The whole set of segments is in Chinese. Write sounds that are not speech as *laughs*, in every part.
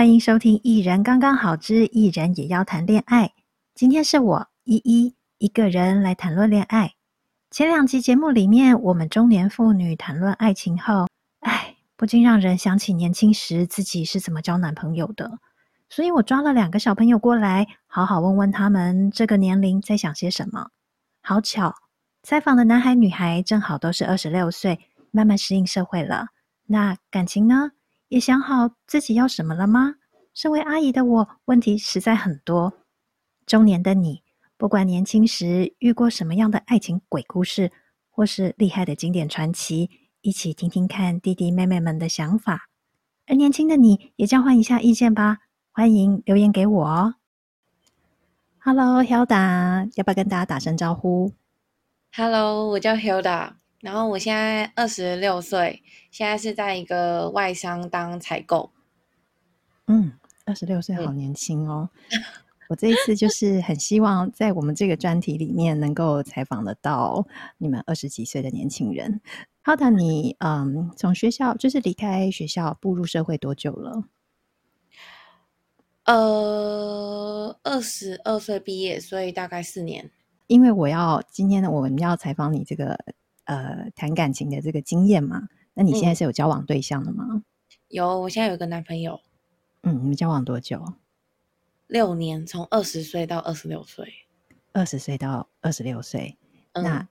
欢迎收听《一人刚刚好之一人也要谈恋爱》。今天是我依依一个人来谈论恋爱。前两集节目里面，我们中年妇女谈论爱情后，哎，不禁让人想起年轻时自己是怎么交男朋友的。所以我抓了两个小朋友过来，好好问问他们这个年龄在想些什么。好巧，采访的男孩女孩正好都是二十六岁，慢慢适应社会了。那感情呢？也想好自己要什么了吗？身为阿姨的我，问题实在很多。中年的你，不管年轻时遇过什么样的爱情鬼故事，或是厉害的经典传奇，一起听听看弟弟妹妹们的想法。而年轻的你也交换一下意见吧，欢迎留言给我哦。Hello，Hilda，要不要跟大家打声招呼？Hello，我叫 Hilda。然后我现在二十六岁，现在是在一个外商当采购。嗯，二十六岁好年轻哦。嗯、*laughs* 我这一次就是很希望在我们这个专题里面能够采访得到你们二十几岁的年轻人。好的，你嗯，从学校就是离开学校步入社会多久了？呃，二十二岁毕业，所以大概四年。因为我要今天呢，我们要采访你这个。呃，谈感情的这个经验嘛，那你现在是有交往对象的吗？嗯，有，我现在有个男朋友。嗯，你们交往多久？六年，从二十岁到二十六岁。二十岁到二十六岁，嗯，那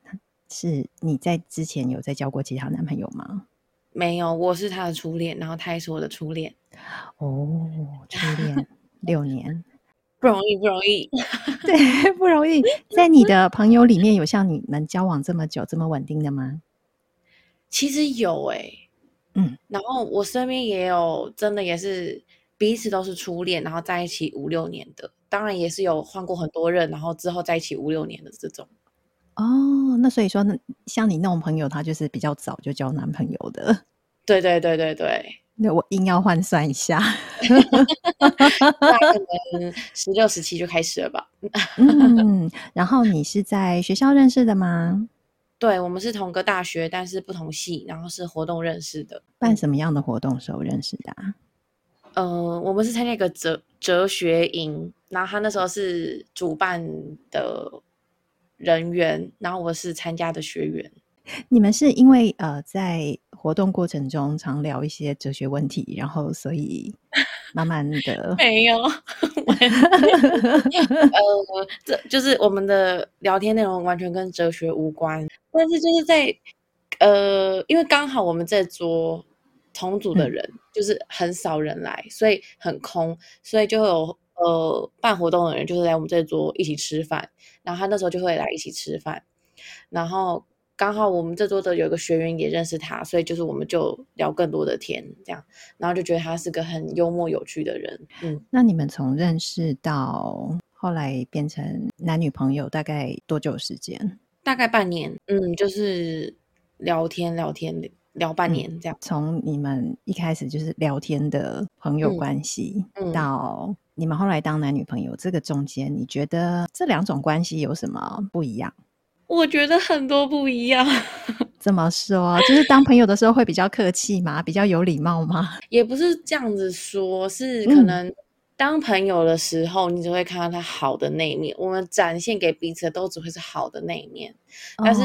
是你在之前有在交过其他男朋友吗？没有，我是他的初恋，然后他也是我的初恋。哦，初恋六年。不容易，不容易，*laughs* 对，不容易。在你的朋友里面有像你们交往这么久、这么稳定的吗？其实有哎、欸，嗯，然后我身边也有，真的也是彼此都是初恋，然后在一起五六年的。当然也是有换过很多任，然后之后在一起五六年的这种。哦，那所以说，像你那种朋友，他就是比较早就交男朋友的。对对对对对。那我硬要换算一下，*laughs* 那可 *laughs* 能十六、十七就开始了吧。*laughs* 嗯，然后你是在学校认识的吗？对，我们是同个大学，但是不同系，然后是活动认识的。办什么样的活动时候认识的啊？呃，我们是参加一个哲哲学营，然后他那时候是主办的人员，然后我是参加的学员。你们是因为呃在活动过程中常聊一些哲学问题，然后所以慢慢的没有，呃，这就是我们的聊天内容完全跟哲学无关，但是就是在呃，因为刚好我们这桌同组的人、嗯、就是很少人来，所以很空，所以就有呃办活动的人就是来我们这桌一起吃饭，然后他那时候就会来一起吃饭，然后。刚好我们这桌的有一个学员也认识他，所以就是我们就聊更多的天，这样，然后就觉得他是个很幽默有趣的人。嗯，那你们从认识到后来变成男女朋友，大概多久时间？大概半年。嗯，就是聊天聊天聊半年这样。从、嗯、你们一开始就是聊天的朋友关系，嗯、到你们后来当男女朋友，这个中间你觉得这两种关系有什么不一样？我觉得很多不一样，*laughs* 怎么说？就是当朋友的时候会比较客气吗？比较有礼貌吗？也不是这样子说，是可能当朋友的时候，你只会看到他好的那一面。我们展现给彼此的都只会是好的那一面，但是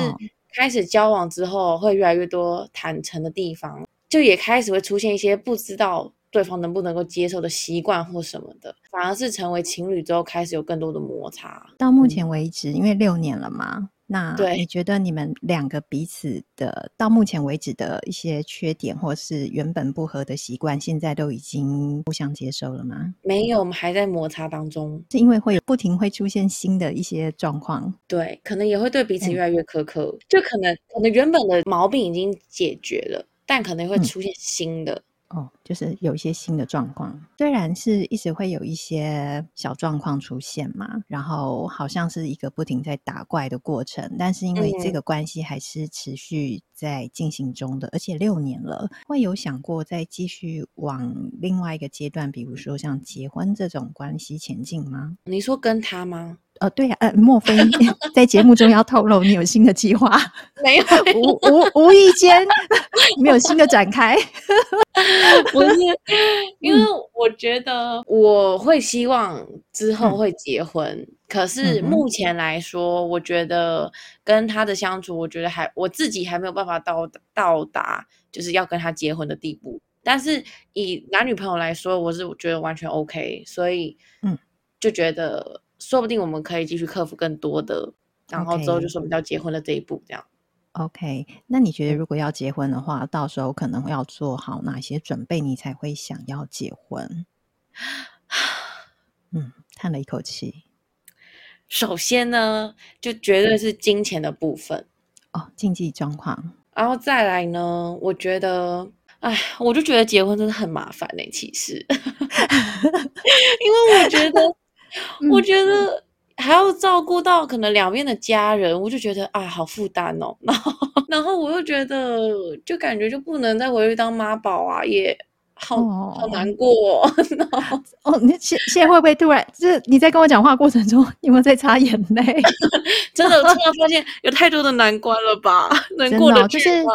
开始交往之后，会越来越多坦诚的地方，就也开始会出现一些不知道对方能不能够接受的习惯或什么的，反而是成为情侣之后，开始有更多的摩擦。到目前为止，因为六年了嘛。那你觉得你们两个彼此的到目前为止的一些缺点，或是原本不合的习惯，现在都已经互相接受了吗？没有，我们还在摩擦当中。是因为会不停会出现新的一些状况，对，可能也会对彼此越来越苛刻，嗯、就可能可能原本的毛病已经解决了，但可能会出现新的。嗯哦，就是有一些新的状况，虽然是一直会有一些小状况出现嘛，然后好像是一个不停在打怪的过程，但是因为这个关系还是持续在进行中的，嗯、而且六年了，会有想过再继续往另外一个阶段，比如说像结婚这种关系前进吗？你说跟他吗？呃，对呀、啊，呃，莫非 *laughs* 在节目中要透露你有新的计划？*laughs* 没有，无无无意间没有新的展开。*laughs* 不是，因为我觉得我会希望之后会结婚，嗯、可是目前来说，我觉得跟他的相处，我觉得还我自己还没有办法到到达就是要跟他结婚的地步。但是以男女朋友来说，我是觉得完全 OK，所以嗯，就觉得说不定我们可以继续克服更多的，然后之后就说我们要结婚的这一步，这样。OK，那你觉得如果要结婚的话，到时候可能要做好哪些准备，你才会想要结婚？嗯，叹了一口气。首先呢，就绝对是金钱的部分哦，经济状况，然后再来呢，我觉得。哎，我就觉得结婚真的很麻烦呢、欸。其实，*laughs* 因为我觉得，我觉得还要照顾到可能两边的家人，我就觉得啊，好负担哦。*laughs* 然后，然后我又觉得，就感觉就不能再回去当妈宝啊，也好、哦、好难过哦。*laughs* 哦，你现现在会不会突然就是你在跟我讲话过程中，有没有在擦眼泪？*laughs* 真的，突然发现有太多的难关了吧？能过得去吗？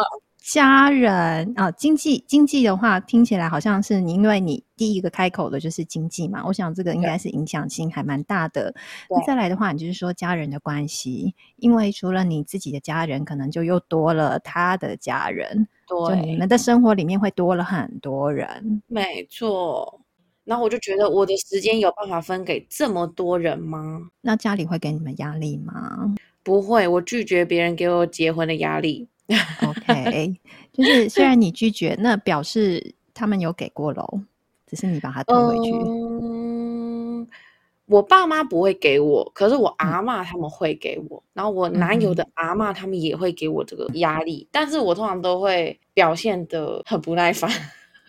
家人啊，经济经济的话，听起来好像是你，因为你第一个开口的就是经济嘛。我想这个应该是影响性还蛮大的。那再来的话，你就是说家人的关系，因为除了你自己的家人，可能就又多了他的家人，对，就你们的生活里面会多了很多人。没错。然后我就觉得，我的时间有办法分给这么多人吗？那家里会给你们压力吗？不会，我拒绝别人给我结婚的压力。OK，就是 *laughs* 虽然你拒绝，那表示他们有给过喽，只是你把它退回去。嗯，我爸妈不会给我，可是我阿妈他们会给我，嗯、然后我男友的阿妈他们也会给我这个压力，嗯、但是我通常都会表现的很不耐烦。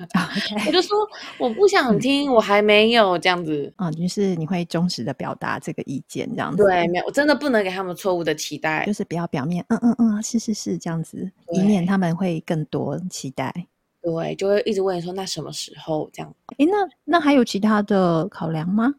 *laughs* Okay. 我就说我不想听，嗯、我还没有这样子啊，就是你会忠实的表达这个意见，这样子。对，没有，我真的不能给他们错误的期待，就是不要表面嗯嗯嗯，是是是这样子，以免他们会更多期待。对，就会一直问你说那什么时候这样？诶，那那还有其他的考量吗？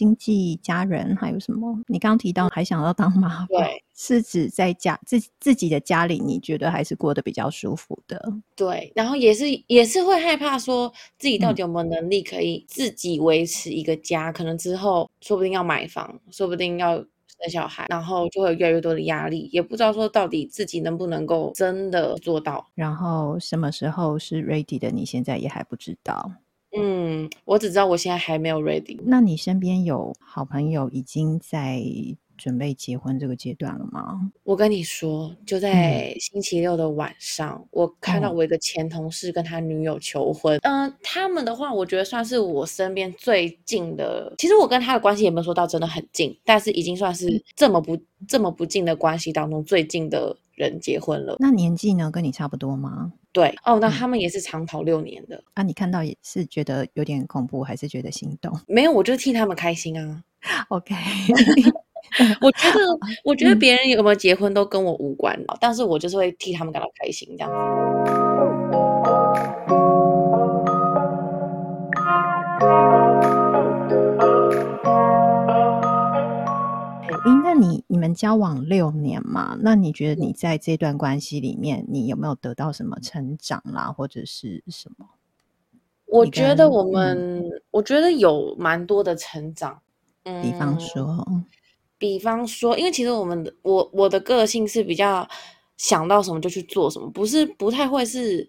经济、家人还有什么？你刚刚提到还想要当妈，对，是指在家自自己的家里，你觉得还是过得比较舒服的？对，然后也是也是会害怕说自己到底有没有能力可以自己维持一个家，嗯、可能之后说不定要买房，说不定要生小孩，然后就会有越来越多的压力，也不知道说到底自己能不能够真的做到。然后什么时候是 ready 的？你现在也还不知道。嗯，我只知道我现在还没有 ready。那你身边有好朋友已经在准备结婚这个阶段了吗？我跟你说，就在星期六的晚上，嗯、我看到我一个前同事跟他女友求婚。嗯、呃，他们的话，我觉得算是我身边最近的。其实我跟他的关系也没有说到真的很近，但是已经算是这么不这么不近的关系当中最近的人结婚了。那年纪呢？跟你差不多吗？对哦，那他们也是长跑六年的。嗯、啊，你看到也是觉得有点恐怖，还是觉得心动？*laughs* 没有，我就替他们开心啊。OK，*laughs* 我觉得，*laughs* 我觉得别人有没有结婚都跟我无关，嗯、但是我就是会替他们感到开心这样子。那你你们交往六年嘛？那你觉得你在这段关系里面，你有没有得到什么成长啦，或者是什么？我觉得我们，嗯、我觉得有蛮多的成长。嗯，比方说，比方说，因为其实我们的我我的个性是比较想到什么就去做什么，不是不太会是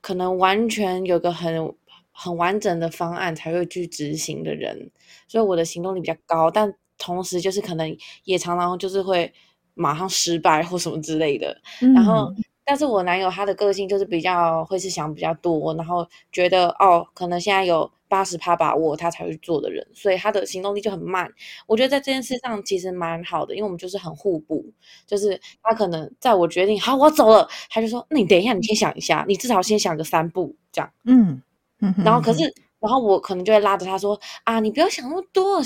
可能完全有个很很完整的方案才会去执行的人，所以我的行动力比较高，但。同时，就是可能也常常就是会马上失败或什么之类的。嗯、然后，但是我男友他的个性就是比较会是想比较多，然后觉得哦，可能现在有八十趴把握他才会做的人，所以他的行动力就很慢。我觉得在这件事上其实蛮好的，因为我们就是很互补。就是他可能在我决定好我走了，他就说那你等一下，你先想一下，你至少先想个三步这样。嗯，然后可是，然后我可能就会拉着他说啊，你不要想那么多。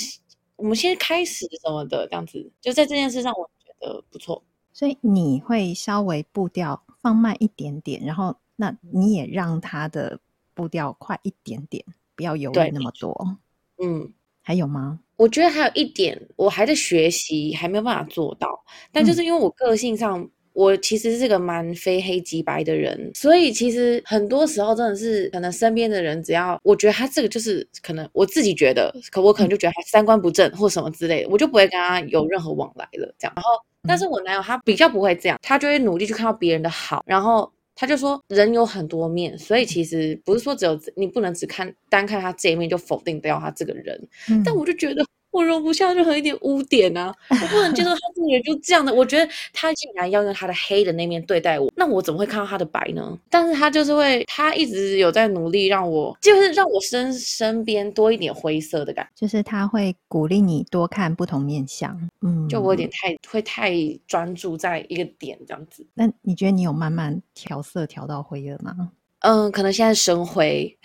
我们先开始什么的，这样子就在这件事上，我觉得不错。所以你会稍微步调放慢一点点，然后那你也让他的步调快一点点，不要犹豫那么多。嗯，还有吗？我觉得还有一点，我还在学习，还没有办法做到。但就是因为我个性上，嗯、我其实是个蛮非黑即白的人，所以其实很多时候真的是，可能身边的人只要我觉得他这个就是可能我自己觉得，可我可能就觉得他三观不正或什么之类的，我就不会跟他有任何往来了。这样，然后但是我男友他比较不会这样，他就会努力去看到别人的好，然后。他就说，人有很多面，所以其实不是说只有你不能只看单看他这一面就否定掉他这个人。嗯、但我就觉得。我容不下任何一点污点啊！我不能接受他自己就这样的。我觉得他竟然要用他的黑的那面对待我，那我怎么会看到他的白呢？但是他就是会，他一直有在努力让我，就是让我身身边多一点灰色的感觉。就是他会鼓励你多看不同面相。嗯，就我有点太会太专注在一个点这样子。那你觉得你有慢慢调色调到灰了吗？嗯，可能现在深灰，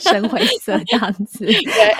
深灰色这样子，对，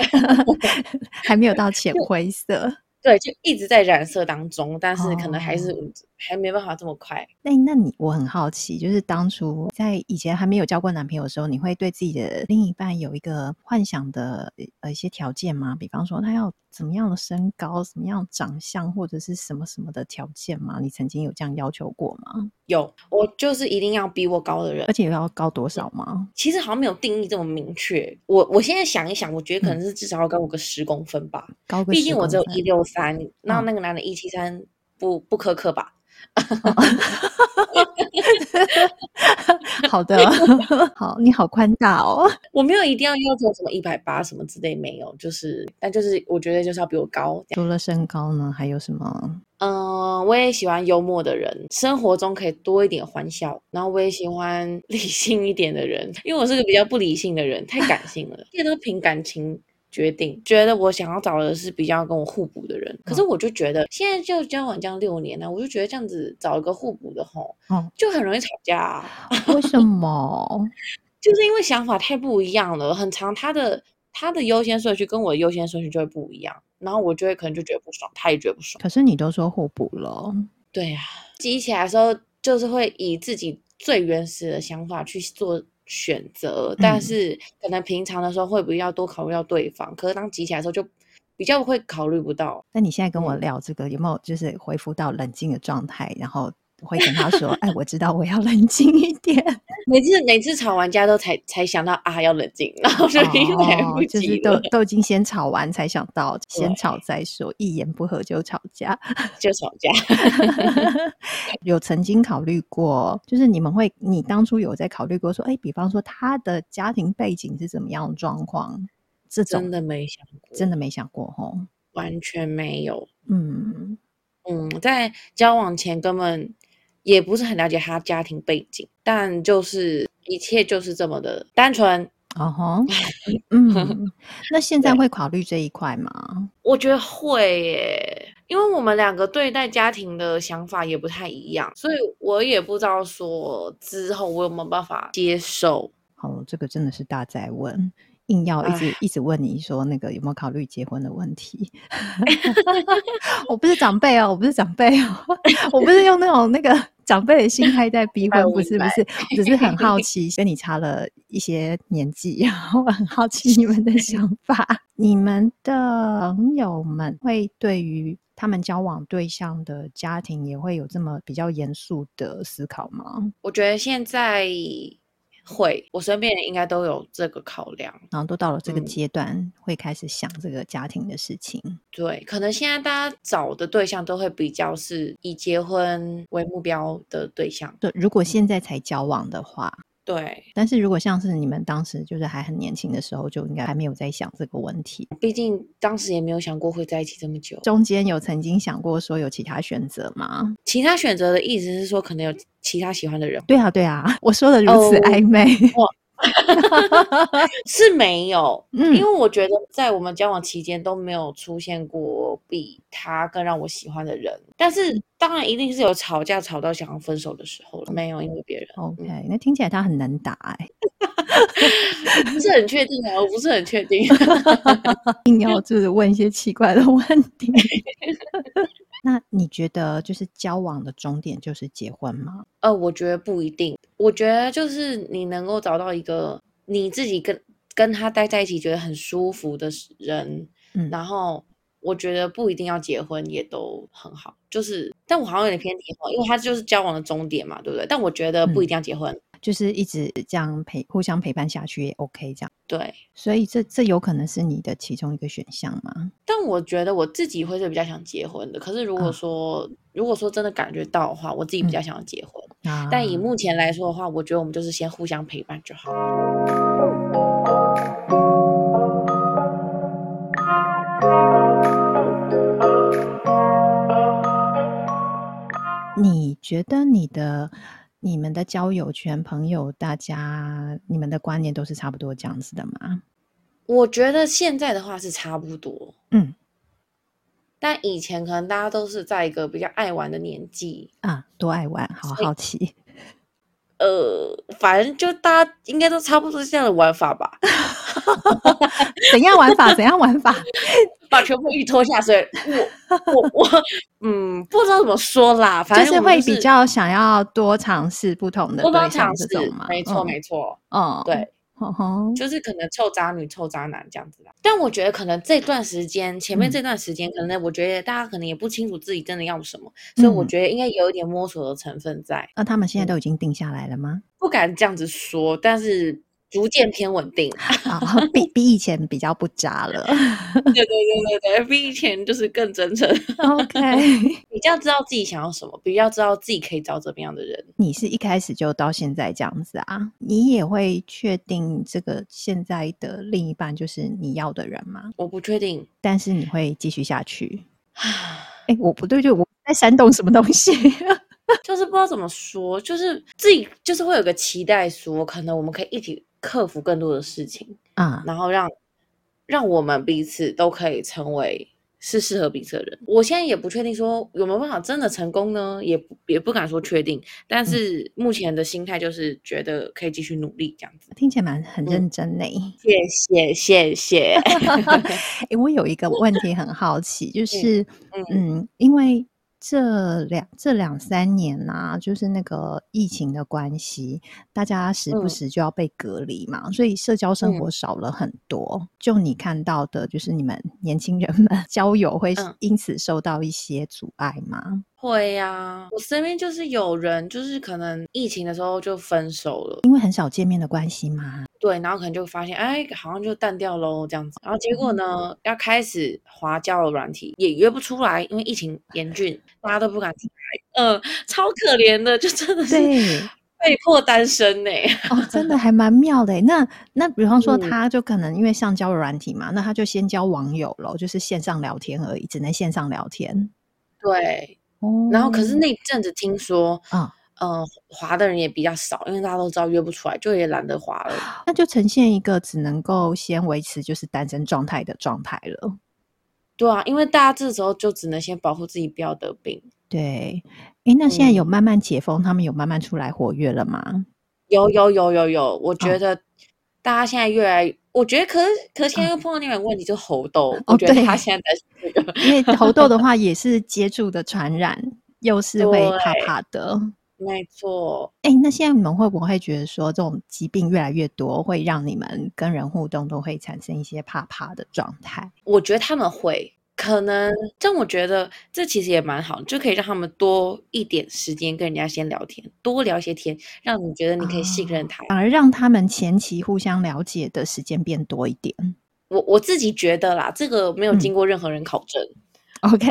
*laughs* 还没有到浅灰色，对，就一直在染色当中，但是可能还是。哦还没办法这么快。那那你我很好奇，就是当初在以前还没有交过男朋友的时候，你会对自己的另一半有一个幻想的呃一些条件吗？比方说他要怎么样的身高、什么样长相，或者是什么什么的条件吗？你曾经有这样要求过吗？有，我就是一定要比我高的人，而且要高多少吗？其实好像没有定义这么明确。我我现在想一想，我觉得可能是至少要高我个十公分吧。高个，毕竟我只有一六三，那那个男的一七三，不不苛刻吧？*laughs* 好的，*laughs* 好，你好宽大哦。*laughs* 我没有一定要要求什么一百八什么之类，没有，就是，但就是我觉得就是要比我高。除了身高呢，还有什么？嗯，我也喜欢幽默的人，生活中可以多一点欢笑。然后我也喜欢理性一点的人，因为我是个比较不理性的人，太感性了，这些都凭感情。决定觉得我想要找的是比较跟我互补的人，嗯、可是我就觉得现在就交往这样六年了，我就觉得这样子找一个互补的吼，嗯、就很容易吵架、啊。为什 *laughs* 么？就是因为想法太不一样了，很长他的他的优先顺序跟我的优先顺序就会不一样，然后我就会可能就觉得不爽，他也觉得不爽。可是你都说互补了，对呀、啊，记起来的时候就是会以自己最原始的想法去做。选择，但是可能平常的时候会比较多考虑到对方，嗯、可是当急起来的时候就比较会考虑不到。那你现在跟我聊这个，嗯、有没有就是恢复到冷静的状态？然后会跟他说：“哎，我知道我要冷静一点。*laughs* ”每次每次吵完架都才才想到啊，要冷静，然后就已经来不及、哦、就是都都已经先吵完才想到，先吵再说，一言不合就吵架，*laughs* 就吵架。*laughs* 有曾经考虑过，就是你们会，你当初有在考虑过说，哎，比方说他的家庭背景是怎么样的状况？这种真的没想过，真的没想过吼，完全没有。嗯嗯，在交往前根本。也不是很了解他家庭背景，但就是一切就是这么的单纯。哦吼，*laughs* 嗯，*laughs* 那现在会考虑这一块吗？我觉得会耶，因为我们两个对待家庭的想法也不太一样，所以我也不知道说之后我有没有办法接受。好，这个真的是大在问。硬要一直唉一直问你说那个有没有考虑结婚的问题？*laughs* 我不是长辈哦，我不是长辈哦，*laughs* 我不是用那种那个长辈的心态在 *laughs* 逼婚，不是不是，只是很好奇，跟你差了一些年纪，然后我很好奇你们的想法。你们的朋友们会对于他们交往对象的家庭也会有这么比较严肃的思考吗？我觉得现在。会，我身边人应该都有这个考量，然后都到了这个阶段，嗯、会开始想这个家庭的事情。对，可能现在大家找的对象都会比较是以结婚为目标的对象。对，如果现在才交往的话。对，但是如果像是你们当时就是还很年轻的时候，就应该还没有在想这个问题。毕竟当时也没有想过会在一起这么久。中间有曾经想过说有其他选择吗？其他选择的意思是说可能有其他喜欢的人。对啊，对啊，*laughs* 我说的如此暧昧。Oh, *laughs* 是没有，嗯，因为我觉得在我们交往期间都没有出现过比他更让我喜欢的人。但是当然一定是有吵架吵到想要分手的时候了，没有因为别人。OK，那听起来他很难打哎、欸，不是很确定啊，我不是很确定，*laughs* 硬要就是问一些奇怪的问题。*laughs* 那你觉得就是交往的终点就是结婚吗？呃，我觉得不一定。我觉得就是你能够找到一个你自己跟跟他待在一起觉得很舒服的人，嗯，然后我觉得不一定要结婚也都很好，就是，但我好像有点偏题哦，因为他就是交往的终点嘛，对不对？但我觉得不一定要结婚，嗯、就是一直这样陪互相陪伴下去也 OK，这样。对，所以这这有可能是你的其中一个选项吗？但我觉得我自己会是比较想结婚的，可是如果说、啊、如果说真的感觉到的话，我自己比较想要结婚，嗯啊、但以目前来说的话，我觉得我们就是先互相陪伴就好。你觉得你的、你们的交友圈、朋友，大家你们的观念都是差不多这样子的吗？我觉得现在的话是差不多，嗯，但以前可能大家都是在一个比较爱玩的年纪啊，多爱玩，好好奇。呃，反正就大家应该都差不多是这样的玩法吧？*laughs* 怎样玩法？怎样玩法？*laughs* 把全部一脱下水，我我我，嗯，不知道怎么说啦，反正、就是、就是会比较想要多尝试不同的对象这种嘛，没错没错，嗯，对。*laughs* 就是可能臭渣女、臭渣男这样子啦，但我觉得可能这段时间，前面这段时间，可能我觉得大家可能也不清楚自己真的要什么，嗯、所以我觉得应该有一点摸索的成分在。那、啊、他们现在都已经定下来了吗？不敢这样子说，但是。逐渐偏稳定，*laughs* 比比以前比较不渣了。对对对对对，比以前就是更真诚。OK，*laughs* 比较知道自己想要什么，比较知道自己可以找怎么样的人。你是一开始就到现在这样子啊？你也会确定这个现在的另一半就是你要的人吗？我不确定，但是你会继续下去。哎，我不对，就我在煽动什么东西？就是不知道怎么说，就是自己就是会有个期待，说可能我们可以一起。克服更多的事情啊，然后让让我们彼此都可以成为是适合彼此的人。我现在也不确定说有没有办法真的成功呢，也也不敢说确定。但是目前的心态就是觉得可以继续努力这样子。听起来蛮很认真呢。谢谢谢谢。*laughs* 哎，我有一个问题很好奇，就是嗯，嗯，因为。这两这两三年呐、啊，就是那个疫情的关系，大家时不时就要被隔离嘛，嗯、所以社交生活少了很多。嗯、就你看到的，就是你们年轻人们 *laughs* 交友会因此受到一些阻碍吗？嗯会呀、啊，我身边就是有人，就是可能疫情的时候就分手了，因为很少见面的关系嘛。对，然后可能就发现，哎，好像就淡掉喽这样子。然后结果呢，嗯、要开始滑交友软体，也约不出来，因为疫情严峻，大家都不敢出来。嗯、呃，超可怜的，就真的是 *laughs* 被迫单身呢。哦，真的还蛮妙的。那那比方说，他就可能因为上交友软体嘛，嗯、那他就先交网友了，就是线上聊天而已，只能线上聊天。对。然后，可是那阵子听说，嗯呃，滑的人也比较少，因为大家都知道约不出来，就也懒得滑了。那就呈现一个只能够先维持就是单身状态的状态了。对啊，因为大家这时候就只能先保护自己不要得病。对，哎，那现在有慢慢解封，嗯、他们有慢慢出来活跃了吗？有有有有有，我觉得大家现在越来我觉得可是可是现在又碰到另外一个问题，就是猴痘。哦、我觉得他现在在。因为猴痘的话也是接触的传染，又是会怕怕的。没错。哎，那现在你们会不会觉得说，这种疾病越来越多，会让你们跟人互动都会产生一些怕怕的状态？我觉得他们会，可能，但我觉得这其实也蛮好，就可以让他们多一点时间跟人家先聊天，多聊些天，让你觉得你可以信任他，反而让他们前期互相了解的时间变多一点。我我自己觉得啦，这个没有经过任何人考证。嗯、*laughs* OK，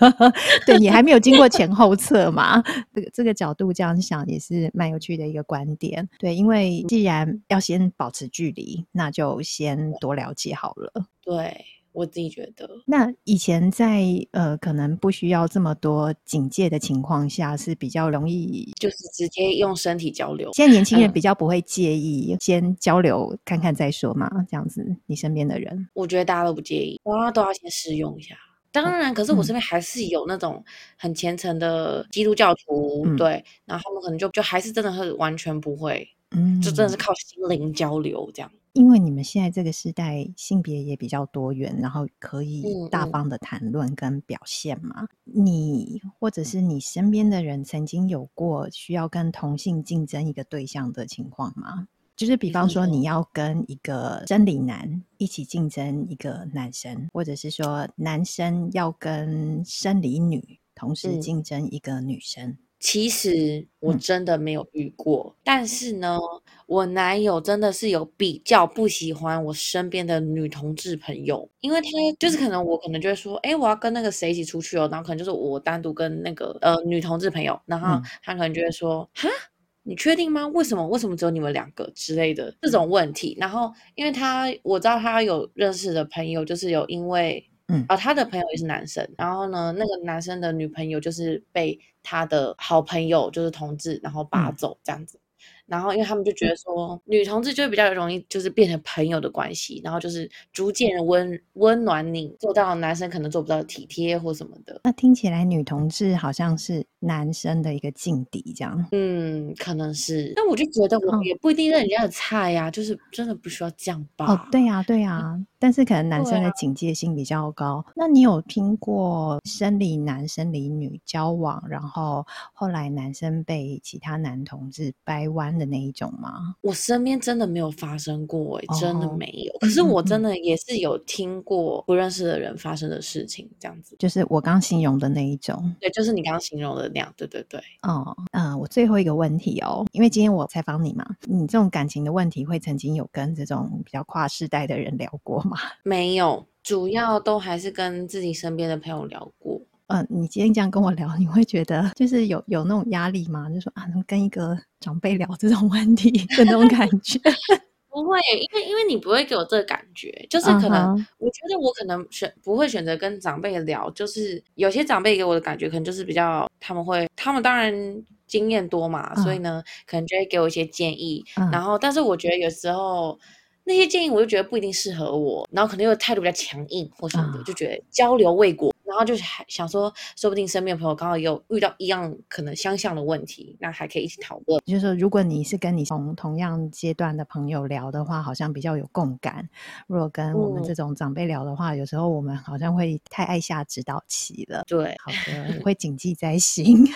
*laughs* 对，你还没有经过前后测嘛？这个这个角度这样想也是蛮有趣的一个观点。对，因为既然要先保持距离，那就先多了解好了。对。我自己觉得，那以前在呃，可能不需要这么多警戒的情况下，是比较容易，就是直接用身体交流。现在年轻人比较不会介意先交流看看再说嘛，这样子。你身边的人，我觉得大家都不介意，大家都要先试用一下。当然，可是我身边还是有那种很虔诚的基督教徒，嗯、对，然后他们可能就就还是真的是完全不会，嗯，就真的是靠心灵交流这样。因为你们现在这个时代性别也比较多元，然后可以大方的谈论跟表现嘛。嗯嗯。你或者是你身边的人曾经有过需要跟同性竞争一个对象的情况吗？就是比方说你要跟一个生理男一起竞争一个男生，或者是说男生要跟生理女同时竞争一个女生。嗯其实我真的没有遇过，嗯、但是呢，我男友真的是有比较不喜欢我身边的女同志朋友，因为他就是可能我可能就会说，哎，我要跟那个谁一起出去哦，然后可能就是我单独跟那个呃女同志朋友，然后他可能就会说，哈、嗯，你确定吗？为什么？为什么只有你们两个之类的这种问题？然后因为他我知道他有认识的朋友，就是有因为。嗯，啊，他的朋友也是男生，然后呢，那个男生的女朋友就是被他的好朋友就是同志，然后拔走这样子。然后，因为他们就觉得说，女同志就会比较容易，就是变成朋友的关系，然后就是逐渐温温暖你，做到男生可能做不到体贴或什么的。那听起来女同志好像是男生的一个劲敌，这样。嗯，可能是。那我就觉得我也不一定是人家的菜呀、就是真的不需要这样吧。哦，对呀、啊，对呀、啊。但是可能男生的警戒心比较高。啊、那你有听过生理男、生理女交往，然后后来男生被其他男同志掰弯的那一种吗？我身边真的没有发生过、欸，真的没有。哦、可是我真的也是有听过不认识的人发生的事情，这样子。就是我刚形容的那一种。对，就是你刚刚形容的那样。对对对。哦，嗯、呃，我最后一个问题哦，因为今天我采访你嘛，你这种感情的问题会曾经有跟这种比较跨世代的人聊过吗？*laughs* 没有，主要都还是跟自己身边的朋友聊过。嗯、呃，你今天这样跟我聊，*laughs* 你会觉得就是有有那种压力吗？就说啊，能跟一个长辈聊这种问题的那种 *laughs* 感觉？不会，因为因为你不会给我这个感觉，就是可能、uh huh. 我觉得我可能选不会选择跟长辈聊，就是有些长辈给我的感觉可能就是比较他们会，他们当然经验多嘛，uh huh. 所以呢，可能就会给我一些建议，uh huh. 然后但是我觉得有时候。那些建议我就觉得不一定适合我，然后可能又态度比较强硬或什么的，嗯、就觉得交流未果，然后就是还想说，说不定身边的朋友刚好有遇到一样可能相像的问题，那还可以一起讨论。就是说，如果你是跟你同同样阶段的朋友聊的话，好像比较有共感；如果跟我们这种长辈聊的话，嗯、有时候我们好像会太爱下指导棋了。对，好的，我会谨记在心。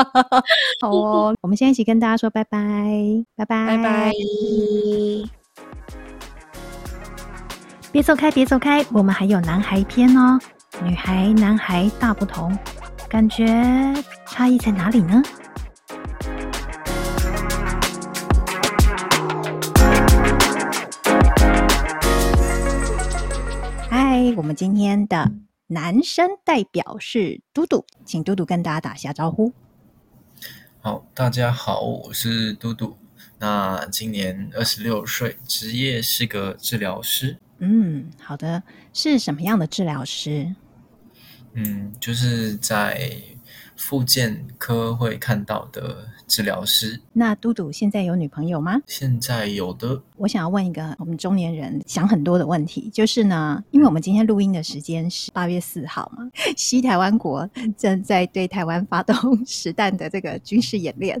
*laughs* 好哦，我们先一起跟大家说拜拜，拜拜，拜拜。别走开，别走开，我们还有男孩篇哦。女孩、男孩大不同，感觉差异在哪里呢？嗨，我们今天的男生代表是嘟嘟，请嘟嘟跟大家打下招呼。好，大家好，我是嘟嘟。那今年二十六岁，职业是个治疗师。嗯，好的，是什么样的治疗师？嗯，就是在复健科会看到的。治疗师。那嘟嘟现在有女朋友吗？现在有的。我想要问一个我们中年人想很多的问题，就是呢，因为我们今天录音的时间是八月四号嘛，西台湾国正在对台湾发动 *laughs* 实弹的这个军事演练，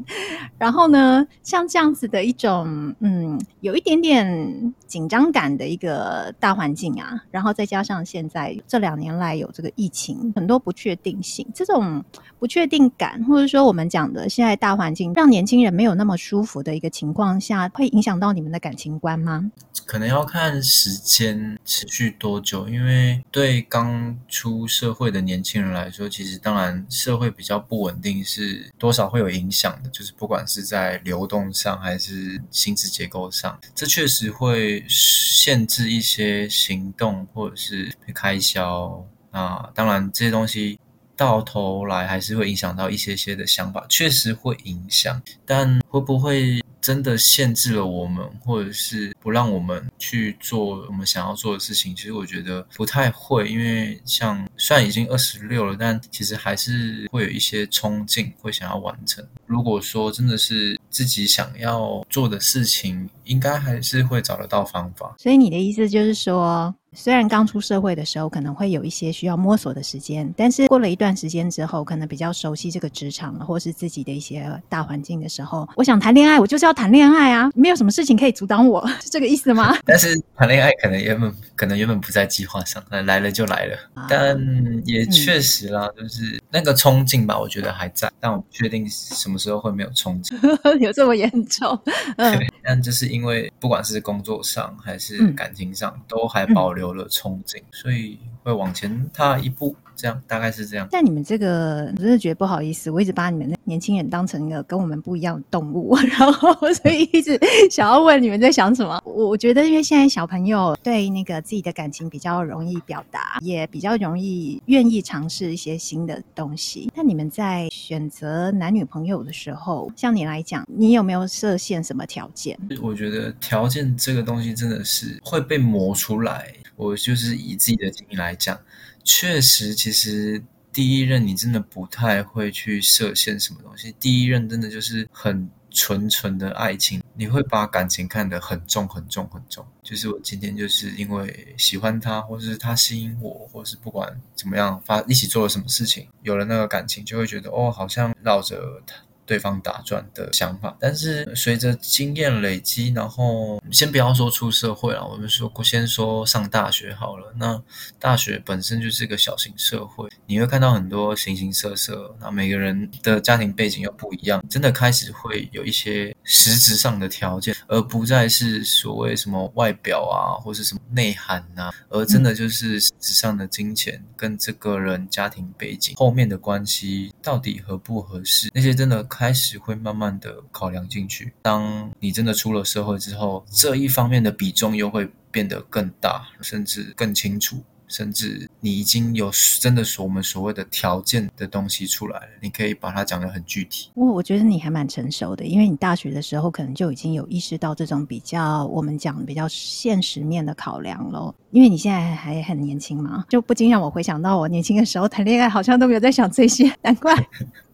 然后呢，像这样子的一种嗯，有一点点紧张感的一个大环境啊，然后再加上现在这两年来有这个疫情，很多不确定性，这种不确定感，或者说我们讲的现在大环境。让年轻人没有那么舒服的一个情况下，会影响到你们的感情观吗？可能要看时间持续多久，因为对刚出社会的年轻人来说，其实当然社会比较不稳定，是多少会有影响的。就是不管是在流动上还是薪资结构上，这确实会限制一些行动或者是开销。那当然这些东西。到头来还是会影响到一些些的想法，确实会影响，但会不会真的限制了我们，或者是不让我们去做我们想要做的事情？其实我觉得不太会，因为像虽然已经二十六了，但其实还是会有一些冲劲，会想要完成。如果说真的是自己想要做的事情，应该还是会找得到方法。所以你的意思就是说，虽然刚出社会的时候可能会有一些需要摸索的时间，但是过了一段时间之后，可能比较熟悉这个职场了，或是自己的一些大环境的时候，我想谈恋爱，我就是要谈恋爱啊，没有什么事情可以阻挡我，是这个意思吗？*laughs* 但是谈恋爱可能原本可能原本不在计划上，来了就来了，啊、但也确实啦，嗯、就是那个冲劲吧，我觉得还在，但我不确定什么时候会没有冲劲，*laughs* 有这么严重？*laughs* 嗯，对，但就是因为不管是工作上还是感情上，嗯、都还保留了冲劲，嗯、所以会往前踏一步。这样大概是这样。但你们这个，我真的觉得不好意思，我一直把你们的年轻人当成一个跟我们不一样的动物，*laughs* 然后所以一直想要问你们在想什么。我我觉得，因为现在小朋友对那个自己的感情比较容易表达，也比较容易愿意尝试一些新的东西。那你们在选择男女朋友的时候，像你来讲，你有没有设限什么条件？我觉得条件这个东西真的是会被磨出来。我就是以自己的经历来讲。确实，其实第一任你真的不太会去设限什么东西。第一任真的就是很纯纯的爱情，你会把感情看得很重、很重、很重。就是我今天就是因为喜欢他，或是他吸引我，或是不管怎么样发一起做了什么事情，有了那个感情，就会觉得哦，好像绕着他。对方打转的想法，但是随着经验累积，然后先不要说出社会了，我们说先说上大学好了。那大学本身就是一个小型社会，你会看到很多形形色色，那每个人的家庭背景又不一样，真的开始会有一些实质上的条件，而不再是所谓什么外表啊，或是什么内涵啊，而真的就是实质上的金钱跟这个人家庭背景后面的关系到底合不合适，那些真的。开始会慢慢的考量进去。当你真的出了社会之后，这一方面的比重又会变得更大，甚至更清楚。甚至你已经有真的所我们所谓的条件的东西出来了，你可以把它讲得很具体。我我觉得你还蛮成熟的，因为你大学的时候可能就已经有意识到这种比较我们讲比较现实面的考量了。因为你现在还很年轻嘛，就不禁让我回想到我年轻的时候谈恋爱，好像都没有在想这些，难怪。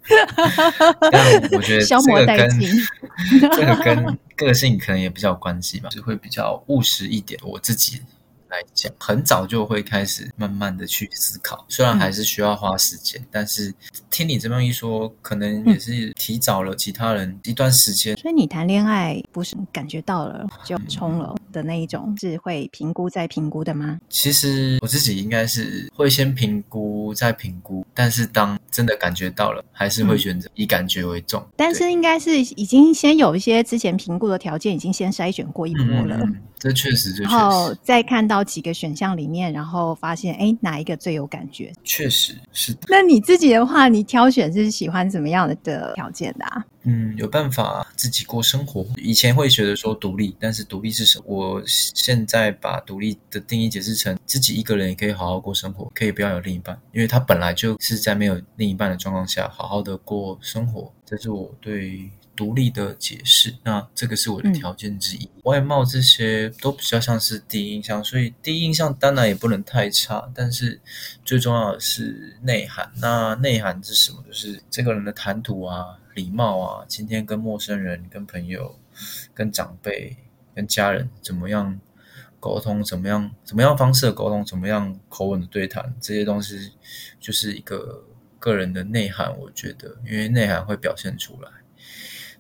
*laughs* 但我觉得消磨殆尽，*laughs* 这个跟个性可能也比较有关系吧，就会比较务实一点。我自己。来讲，很早就会开始慢慢的去思考，虽然还是需要花时间，嗯、但是听你这么一说，可能也是提早了其他人一段时间。所以你谈恋爱不是感觉到了就冲了的那一种，是会评估再评估的吗？其实我自己应该是会先评估再评估，但是当真的感觉到了，还是会选择以感觉为重。嗯、但是应该是已经先有一些之前评估的条件，已经先筛选过一波了。嗯这确实，然后再看到几个选项里面，然后发现，哎，哪一个最有感觉？确实是的。那你自己的话，你挑选是喜欢怎么样的条件的啊？嗯，有办法自己过生活。以前会觉得说独立，但是独立是什么？我现在把独立的定义解释成自己一个人也可以好好过生活，可以不要有另一半，因为他本来就是在没有另一半的状况下好好的过生活。这是我对。独立的解释，那这个是我的条件之一。嗯、外貌这些都比较像是第一印象，所以第一印象当然也不能太差。但是最重要的是内涵。那内涵是什么？就是这个人的谈吐啊、礼貌啊，今天跟陌生人、跟朋友、跟长辈、跟家人怎么样沟通，怎么样怎么样方式的沟通，怎么样口吻的对谈，这些东西就是一个个人的内涵。我觉得，因为内涵会表现出来。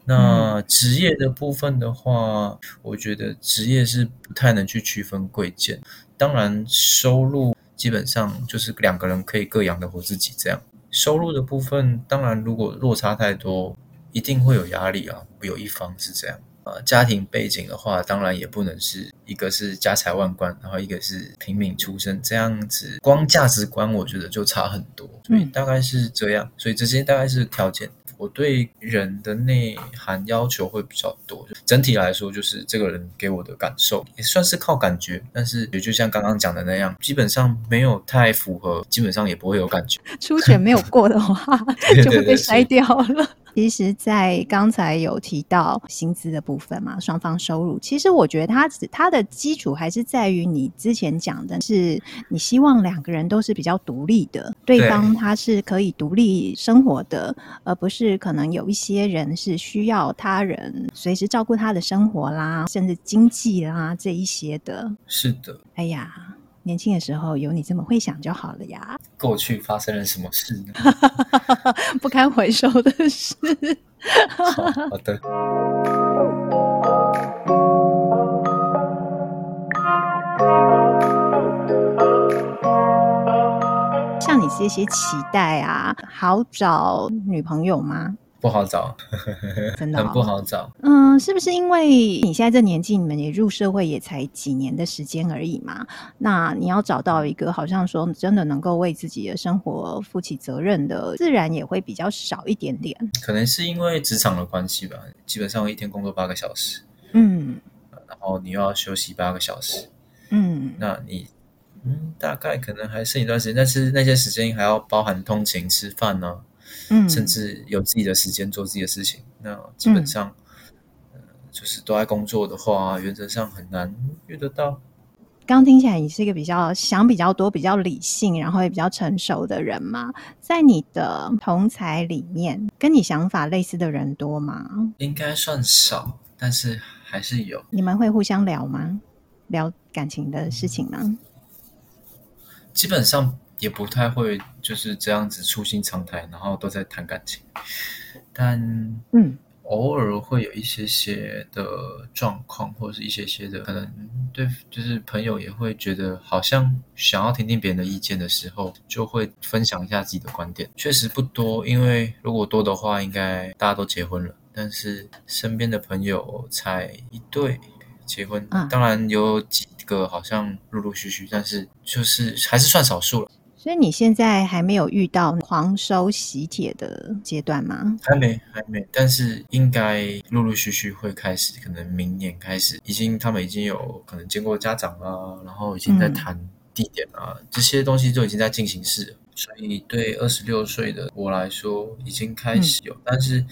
那职业的部分的话，我觉得职业是不太能去区分贵贱。当然，收入基本上就是两个人可以各养得活自己这样。收入的部分，当然如果落差太多，一定会有压力啊。有一方是这样啊，家庭背景的话，当然也不能是一个是家财万贯，然后一个是平民出身这样子。光价值观，我觉得就差很多。所以大概是这样。所以这些大概是条件。我对人的内涵要求会比较多，整体来说就是这个人给我的感受也算是靠感觉，但是也就像刚刚讲的那样，基本上没有太符合，基本上也不会有感觉。*laughs* 初选没有过的话，*laughs* 就会被筛掉了。其实，在刚才有提到薪资的部分嘛，双方收入，其实我觉得它它的基础还是在于你之前讲的是，你希望两个人都是比较独立的，对方他是可以独立生活的，而不是可能有一些人是需要他人随时照顾他的生活啦，甚至经济啦这一些的。是的。哎呀。年轻的时候有你这么会想就好了呀。过去发生了什么事呢？*laughs* 不堪回首的事。好，好的。像你自些些期待啊？好找女朋友吗？不好找，*laughs* 真的、哦、很不好找。嗯，是不是因为你现在这年纪，你们也入社会也才几年的时间而已嘛？那你要找到一个好像说真的能够为自己的生活负起责任的，自然也会比较少一点点。可能是因为职场的关系吧，基本上我一天工作八个小时，嗯，然后你又要休息八个小时，嗯，那你嗯大概可能还剩一段时间，但是那些时间还要包含通勤、吃饭呢、啊。嗯，甚至有自己的时间做自己的事情，那基本上，嗯、呃，就是都在工作的话，原则上很难遇得到。刚听起来你是一个比较想比较多、比较理性，然后也比较成熟的人嘛？在你的同才里面，跟你想法类似的人多吗？应该算少，但是还是有。你们会互相聊吗？聊感情的事情吗？基本上。也不太会就是这样子粗心常态，然后都在谈感情，但嗯，偶尔会有一些些的状况，或者是一些些的可能对，就是朋友也会觉得好像想要听听别人的意见的时候，就会分享一下自己的观点。确实不多，因为如果多的话，应该大家都结婚了，但是身边的朋友才一对结婚，嗯，当然有几个好像陆陆续续，但是就是还是算少数了。所以你现在还没有遇到狂收喜帖的阶段吗？还没，还没，但是应该陆陆续续会开始，可能明年开始，已经他们已经有可能见过家长啊，然后已经在谈地点啊，嗯、这些东西都已经在进行式了。所以对二十六岁的我来说，已经开始有，嗯、但是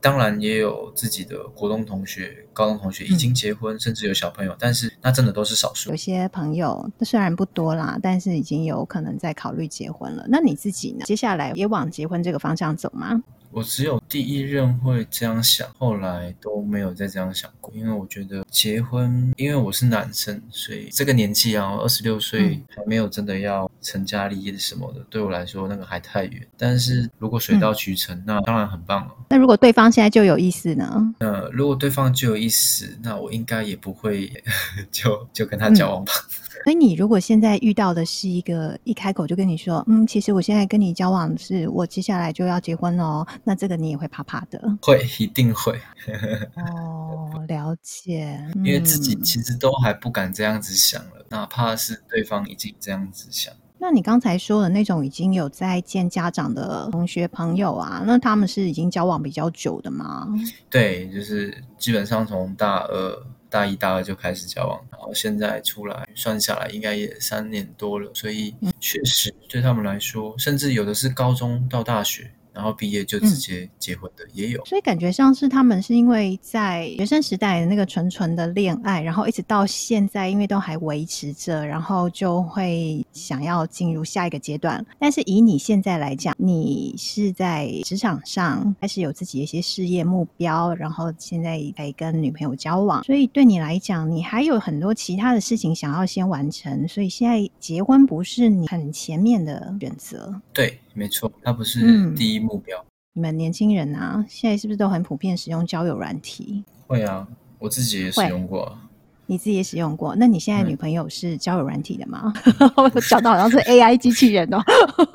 当然也有自己的国中同学、高中同学已经结婚，嗯、甚至有小朋友，但是那真的都是少数。有些朋友虽然不多啦，但是已经有可能在考虑结婚了。那你自己呢？接下来也往结婚这个方向走吗？我只有第一任会这样想，后来都没有再这样想过。因为我觉得结婚，因为我是男生，所以这个年纪啊，二十六岁还没有真的要成家立业什么的，对我来说那个还太远。但是如果水到渠成，嗯、那当然很棒了。那如果对方现在就有意思呢？那如果对方就有意思，那我应该也不会 *laughs* 就就跟他交往吧。嗯所以你如果现在遇到的是一个一开口就跟你说，嗯，其实我现在跟你交往是我接下来就要结婚哦，那这个你也会怕怕的？会，一定会。*laughs* 哦，了解。因为自己其实都还不敢这样子想了，嗯、哪怕是对方已经这样子想。那你刚才说的那种已经有在见家长的同学朋友啊，那他们是已经交往比较久的吗？对，就是基本上从大二。大一、大二就开始交往，然后现在出来算下来，应该也三年多了，所以确实对他们来说，甚至有的是高中到大学。然后毕业就直接结婚的也有，嗯，所以感觉像是他们是因为在学生时代的那个纯纯的恋爱，然后一直到现在，因为都还维持着，然后就会想要进入下一个阶段。但是以你现在来讲，你是在职场上开始有自己的一些事业目标，然后现在在跟女朋友交往，所以对你来讲，你还有很多其他的事情想要先完成，所以现在结婚不是你很前面的选择。对。没错，它不是第一目标。嗯，你们年轻人啊，现在是不是都很普遍使用交友软体？会啊，我自己也使用过。你自己也使用过？那你现在女朋友是交友软体的吗？*laughs* 我讲到好像是 AI 机器人哦。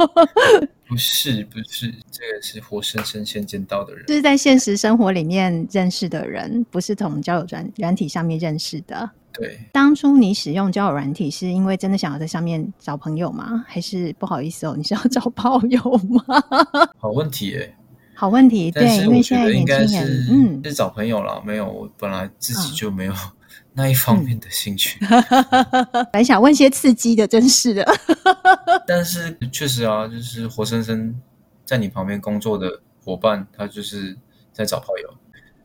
*laughs* 不是，不是，这个是活生生先见到的人，就是在现实生活里面认识的人，不是从交友软软体上面认识的。对，当初你使用交友软体是因为真的想要在上面找朋友吗？还是不好意思哦，你是要找炮友吗？*laughs* 好问题耶，好问题。对，因为现在年轻人嗯，是找朋友了，没有，我本来自己就没有 *laughs* 那一方面的兴趣。*laughs* 本来想问些刺激的，真是的。但是确实啊，就是活生生在你旁边工作的伙伴，他就是在找炮友，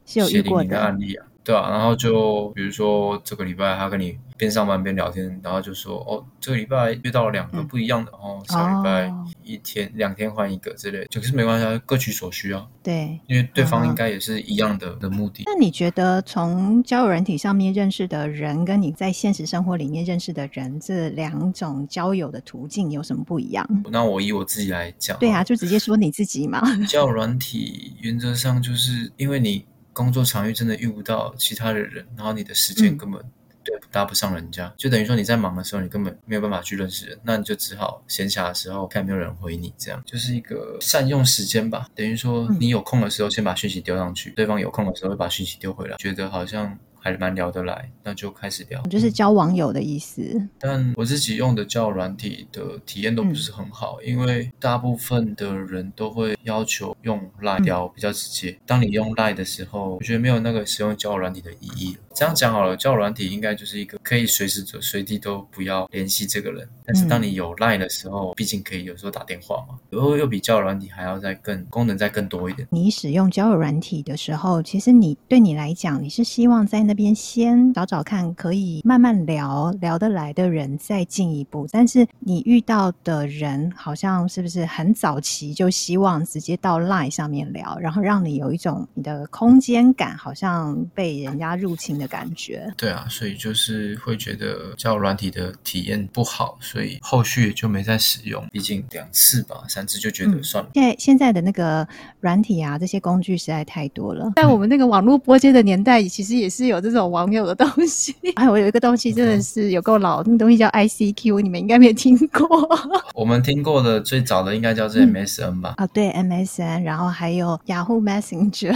是有遇过的案例啊。对啊，然后就比如说这个礼拜他跟你边上班边聊天，然后就说哦，这个礼拜遇到了两个不一样的，嗯、然后下礼拜一天、哦、两天换一个之类，就是没关系，各取所需啊。对，因为对方应该也是一样的、嗯、的目的。那你觉得从交友软体上面认识的人，跟你在现实生活里面认识的人，这两种交友的途径有什么不一样？那我以我自己来讲，对啊，就直接说你自己嘛。*laughs* 交友软体原则上就是因为你。工作场域真的遇不到其他的人，然后你的时间根本对搭不上人家，就等于说你在忙的时候，你根本没有办法去认识人，那你就只好闲暇的时候看有没有人回你，这样就是一个善用时间吧。等于说你有空的时候先把讯息丢上去，对方有空的时候会把讯息丢回来，觉得好像。还蛮聊得来，那就开始聊，就是交网友的意思。但我自己用的交友软体的体验都不是很好，嗯、因为大部分的人都会要求用 LINE 聊比较直接。嗯、当你用 LINE 的时候，我觉得没有那个使用交友软体的意义。这样讲好了，交友软体应该就是一个可以随时随地都不要联系这个人。但是当你有 LINE 的时候，嗯、毕竟可以有时候打电话嘛，然后又比交友软体还要再更功能再更多一点。你使用交友软体的时候，其实你对你来讲，你是希望在那边先找找看，可以慢慢聊聊得来的人再进一步。但是你遇到的人，好像是不是很早期就希望直接到 LINE 上面聊，然后让你有一种你的空间感，好像被人家入侵的感觉。对啊，所以就是会觉得叫软体的体验不好，所以后续也就没再使用。毕竟两次吧，三次就觉得算了。现在、嗯、现在的那个软体啊，这些工具实在太多了。在我们那个网络播接的年代，其实也是有这种网友的东西。还 *laughs* 有我有一个东西真的是有够老，那个东西叫 ICQ，你们应该没听过。*laughs* 我们听过的最早的应该叫做 MSN 吧？啊、嗯哦，对，MSN，然后还有 Yahoo Messenger。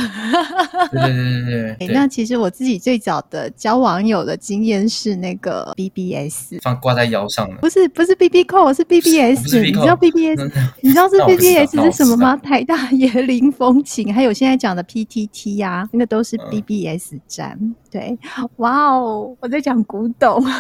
对对对对对。欸、*laughs* 那其实我自己最早的交网友的经验是那个 BBS，放挂在腰上的，不是不是 BB Call，是 BBS，是你知道 BBS，你知道是 BBS 是什么吗？*laughs* 台大椰林风情，还有现在讲的 PTT 呀、啊，那个都是 BBS 站。嗯、对，哇哦，我在讲古董。*laughs*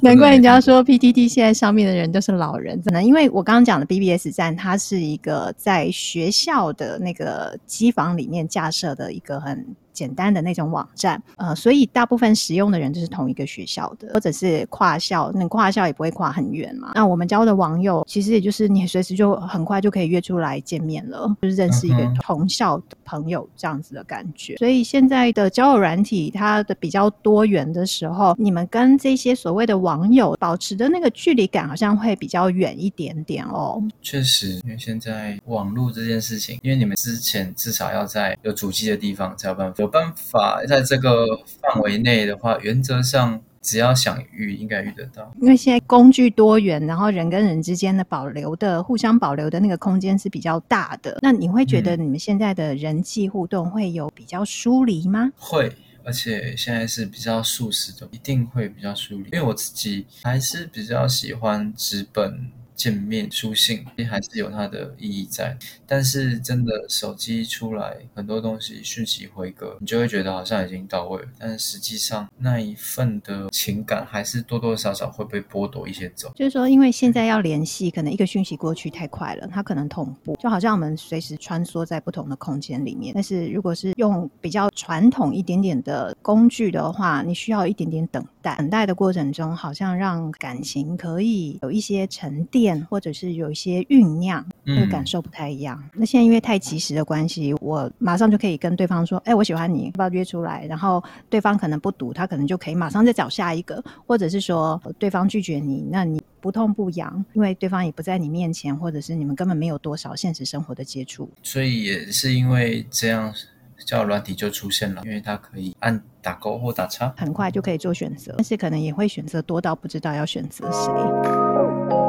难怪人家说 PTT 现在上面的人都是老人，真的，因为我刚刚讲的 BBS 站，它是一个在学校的那个机房里面架设的一个很。简单的那种网站，呃，所以大部分使用的人就是同一个学校的，或者是跨校，那跨校也不会跨很远嘛。那我们交的网友，其实也就是你随时就很快就可以约出来见面了，就是认识一个同校的朋友这样子的感觉。所以现在的交友软体，它的比较多元的时候，你们跟这些所谓的网友保持的那个距离感，好像会比较远一点点哦。确实，因为现在网络这件事情，因为你们之前至少要在有主机的地方才有办法。有办法在这个范围内的话，原则上只要想遇，应该遇得到。因为现在工具多元，然后人跟人之间的保留的、互相保留的那个空间是比较大的。那你会觉得你们现在的人际互动会有比较疏离吗？嗯，会，而且现在是比较素食的，一定会比较疏离。因为我自己还是比较喜欢纸本。见面书信还是有它的意义在，但是真的手机出来很多东西讯息回个，你就会觉得好像已经到位了，但实际上那一份的情感还是多多少少会被剥夺一些走。就是说，因为现在要联系，可能一个讯息过去太快了，它可能同步，就好像我们随时穿梭在不同的空间里面。但是如果是用比较传统一点点的工具的话，你需要一点点等待，等待的过程中，好像让感情可以有一些沉淀。或者是有一些酝酿，那个感受不太一样。嗯、那现在因为太及时的关系，我马上就可以跟对方说：“哎、欸，我喜欢你，要不要约出来？”然后对方可能不读，他可能就可以马上再找下一个，或者是说对方拒绝你，那你不痛不痒，因为对方也不在你面前，或者是你们根本没有多少现实生活的接触。所以也是因为这样，交友软体就出现了，因为它可以按打勾或打叉，很快就可以做选择，但是可能也会选择多到不知道要选择谁。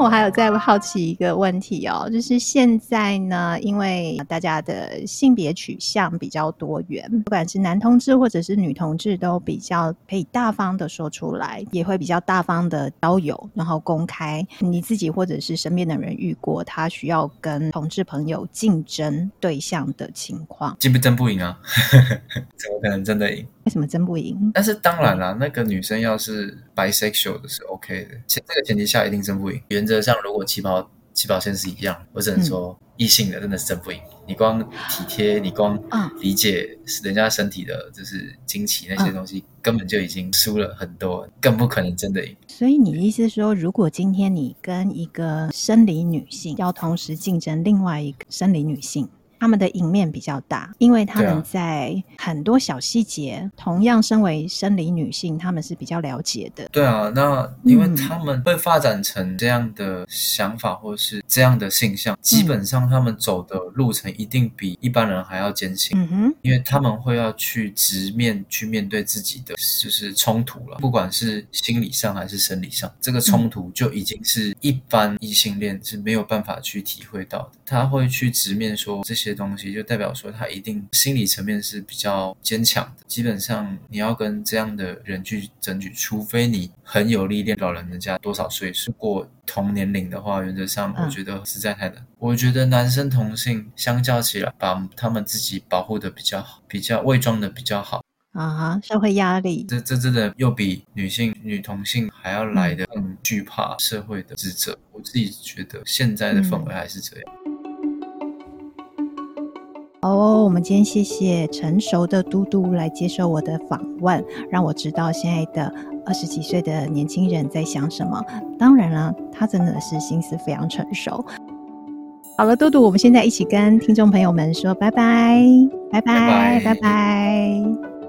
我还有在好奇一个问题哦，就是现在呢，因为大家的性别取向比较多元，不管是男同志或者是女同志，都比较可以大方的说出来，也会比较大方的交友，然后公开你自己或者是身边的人遇过他需要跟同志朋友竞争对象的情况，竞不争不赢啊？*laughs* 怎么可能真的赢？为什么争不赢？但是当然啦，那个女生要是 bisexual 的是 OK 的，前这个前提下一定争不赢。原则上，如果起跑起跑线是一样，我只能说异性的真的是争不赢。嗯、你光体贴，你光理解人家身体的就是惊奇那些东西，嗯、根本就已经输了很多，更不可能真的赢。所以你的意思是说，如果今天你跟一个生理女性要同时竞争另外一个生理女性？他们的赢面比较大，因为他们在很多小细节，啊、同样身为生理女性，他们是比较了解的。对啊，那因为他们会发展成这样的想法，或是这样的性向，嗯、基本上他们走的路程一定比一般人还要艰辛。嗯哼，因为他们会要去直面去面对自己的就是冲突了，不管是心理上还是生理上，这个冲突就已经是一般异性恋是没有办法去体会到的。他会去直面说这些东西，就代表说他一定心理层面是比较坚强的。基本上你要跟这样的人去争取，除非你很有历练，老人家多少岁是过同年龄的话，原则上我觉得实在太难。嗯、我觉得男生同性相较起来，把他们自己保护的比较好，比较伪装的比较好。啊哈，社会压力，这这真的又比女性女同性还要来的更惧怕社会的指责。我自己觉得现在的氛围还是这样。好哦，我们今天谢谢成熟的嘟嘟来接受我的访问，让我知道现在的二十几岁的年轻人在想什么。当然了，他真的是心思非常成熟。好了，嘟嘟，我们现在一起跟听众朋友们说拜拜，拜拜，拜拜。拜拜。